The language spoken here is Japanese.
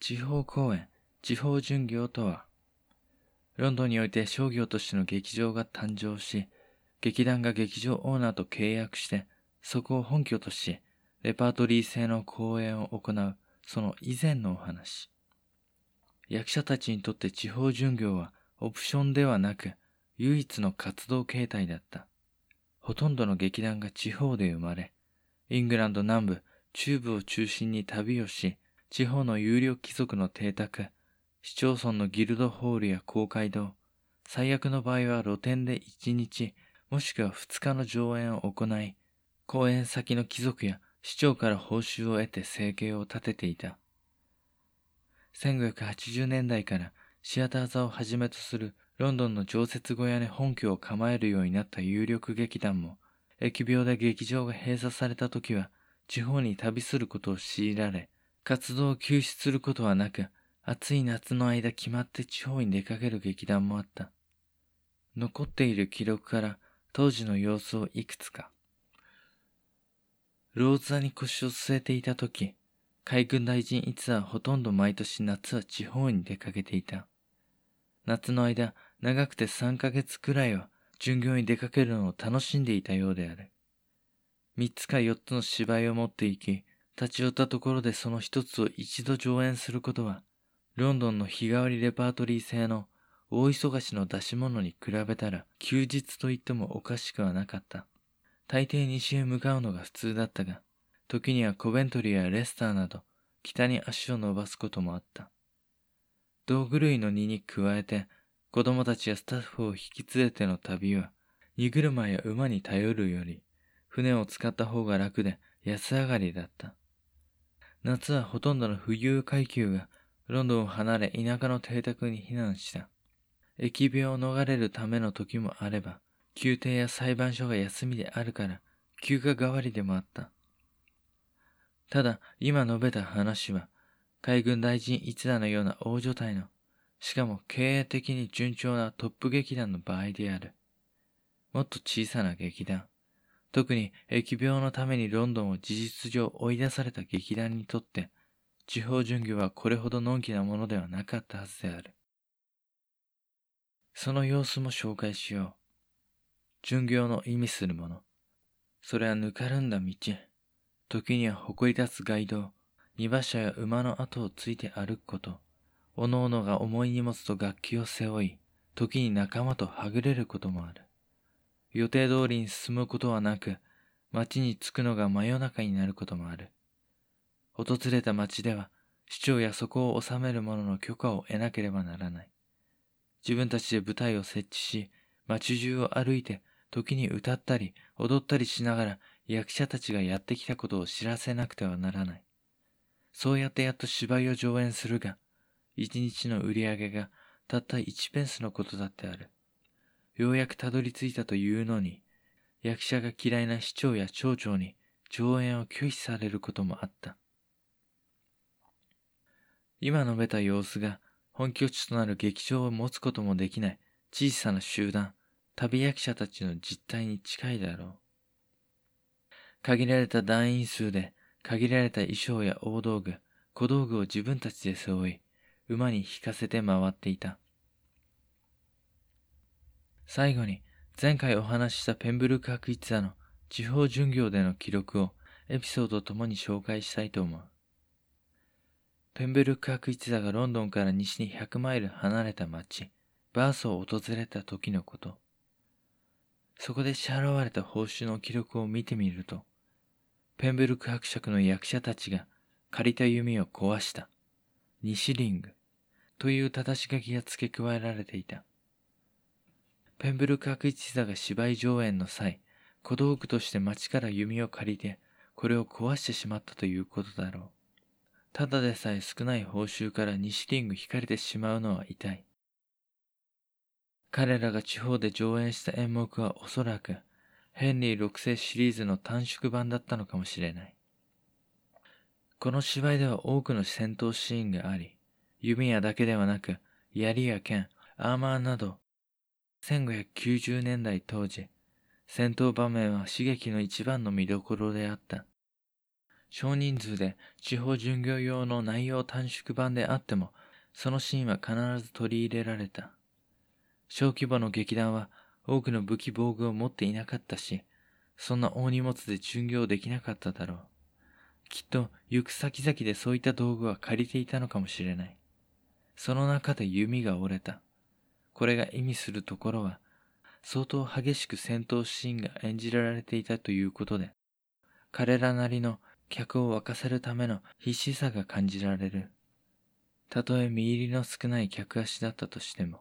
地方公演、地方巡業とは、ロンドンにおいて商業としての劇場が誕生し、劇団が劇場オーナーと契約して、そこを本拠とし、レパートリー制の公演を行う、その以前のお話。役者たちにとって地方巡業はオプションではなく、唯一の活動形態だった。ほとんどの劇団が地方で生まれ、イングランド南部、中部を中心に旅をし、地方の有力貴族の邸宅、市町村のギルドホールや公会堂、最悪の場合は露店で1日、もしくは2日の上演を行い、公演先の貴族や市長から報酬を得て生計を立てていた。1580年代からシアター座をはじめとするロンドンの常設小屋に本拠を構えるようになった有力劇団も、疫病で劇場が閉鎖された時は、地方に旅することを強いられ、活動を休止することはなく、暑い夏の間決まって地方に出かける劇団もあった。残っている記録から当時の様子をいくつか。ローズに腰を据えていた時、海軍大臣いつはほとんど毎年夏は地方に出かけていた。夏の間、長くて3ヶ月くらいは巡業に出かけるのを楽しんでいたようである。3つか4つの芝居を持っていき、立ち寄ったところでその1つを一度上演することは、ロンドンの日替わりレパートリー制の大忙しの出し物に比べたら休日と言ってもおかしくはなかった。大抵西へ向かうのが普通だったが、時にはコベントリーやレスターなど北に足を伸ばすこともあった。道具類の荷に加えて子供たちやスタッフを引き連れての旅は荷車や馬に頼るより船を使った方が楽で安上がりだった。夏はほとんどの富裕階級がロンドンを離れ田舎の邸宅に避難した。疫病を逃れるための時もあれば、宮廷や裁判所が休みであるから休暇代わりでもあった。ただ、今述べた話は、海軍大臣一座のような大所帯の、しかも経営的に順調なトップ劇団の場合である。もっと小さな劇団、特に疫病のためにロンドンを事実上追い出された劇団にとって、地方巡業はこれほどのんきなものではなかったはずである。その様子も紹介しよう。巡業の意味するもの。それはぬかるんだ道。時には誇り立つ街道。荷馬車や馬の後をついて歩くこと、おのおのが重い荷物と楽器を背負い、時に仲間とはぐれることもある。予定通りに進むことはなく、町に着くのが真夜中になることもある。訪れた町では、市長やそこを治める者の許可を得なければならない。自分たちで舞台を設置し、町中を歩いて、時に歌ったり踊ったりしながら役者たちがやってきたことを知らせなくてはならない。そうやってやっと芝居を上演するが、一日の売り上げがたった1ペンスのことだってある。ようやくたどり着いたというのに、役者が嫌いな市長や町長に上演を拒否されることもあった。今述べた様子が本拠地となる劇場を持つこともできない小さな集団、旅役者たちの実態に近いだろう。限られた団員数で限られた衣装や大道具、小道具を自分たちで背負い、馬に引かせて回っていた。最後に、前回お話ししたペンブルク博一座の地方巡業での記録をエピソードともに紹介したいと思う。ペンブルク博一座がロンドンから西に100マイル離れた町、バースを訪れた時のこと。そこで支払われた報酬の記録を見てみると、ペンブルク伯爵の役者たちが借りた弓を壊した、ニシリングという正し書きが付け加えられていた。ペンブルク伯一座が芝居上演の際、小道具として町から弓を借りて、これを壊してしまったということだろう。ただでさえ少ない報酬からニシリング引かれてしまうのは痛い。彼らが地方で上演した演目はおそらくヘンリー6世シリーズの短縮版だったのかもしれない。この芝居では多くの戦闘シーンがあり、弓矢だけではなく、槍や剣、アーマーなど、1590年代当時、戦闘場面は刺激の一番の見どころであった。少人数で地方巡業用の内容短縮版であっても、そのシーンは必ず取り入れられた。小規模の劇団は多くの武器防具を持っていなかったし、そんな大荷物で巡業できなかっただろう。きっと行く先々でそういった道具は借りていたのかもしれない。その中で弓が折れた。これが意味するところは、相当激しく戦闘シーンが演じられていたということで、彼らなりの客を沸かせるための必死さが感じられる。たとえ見入りの少ない客足だったとしても。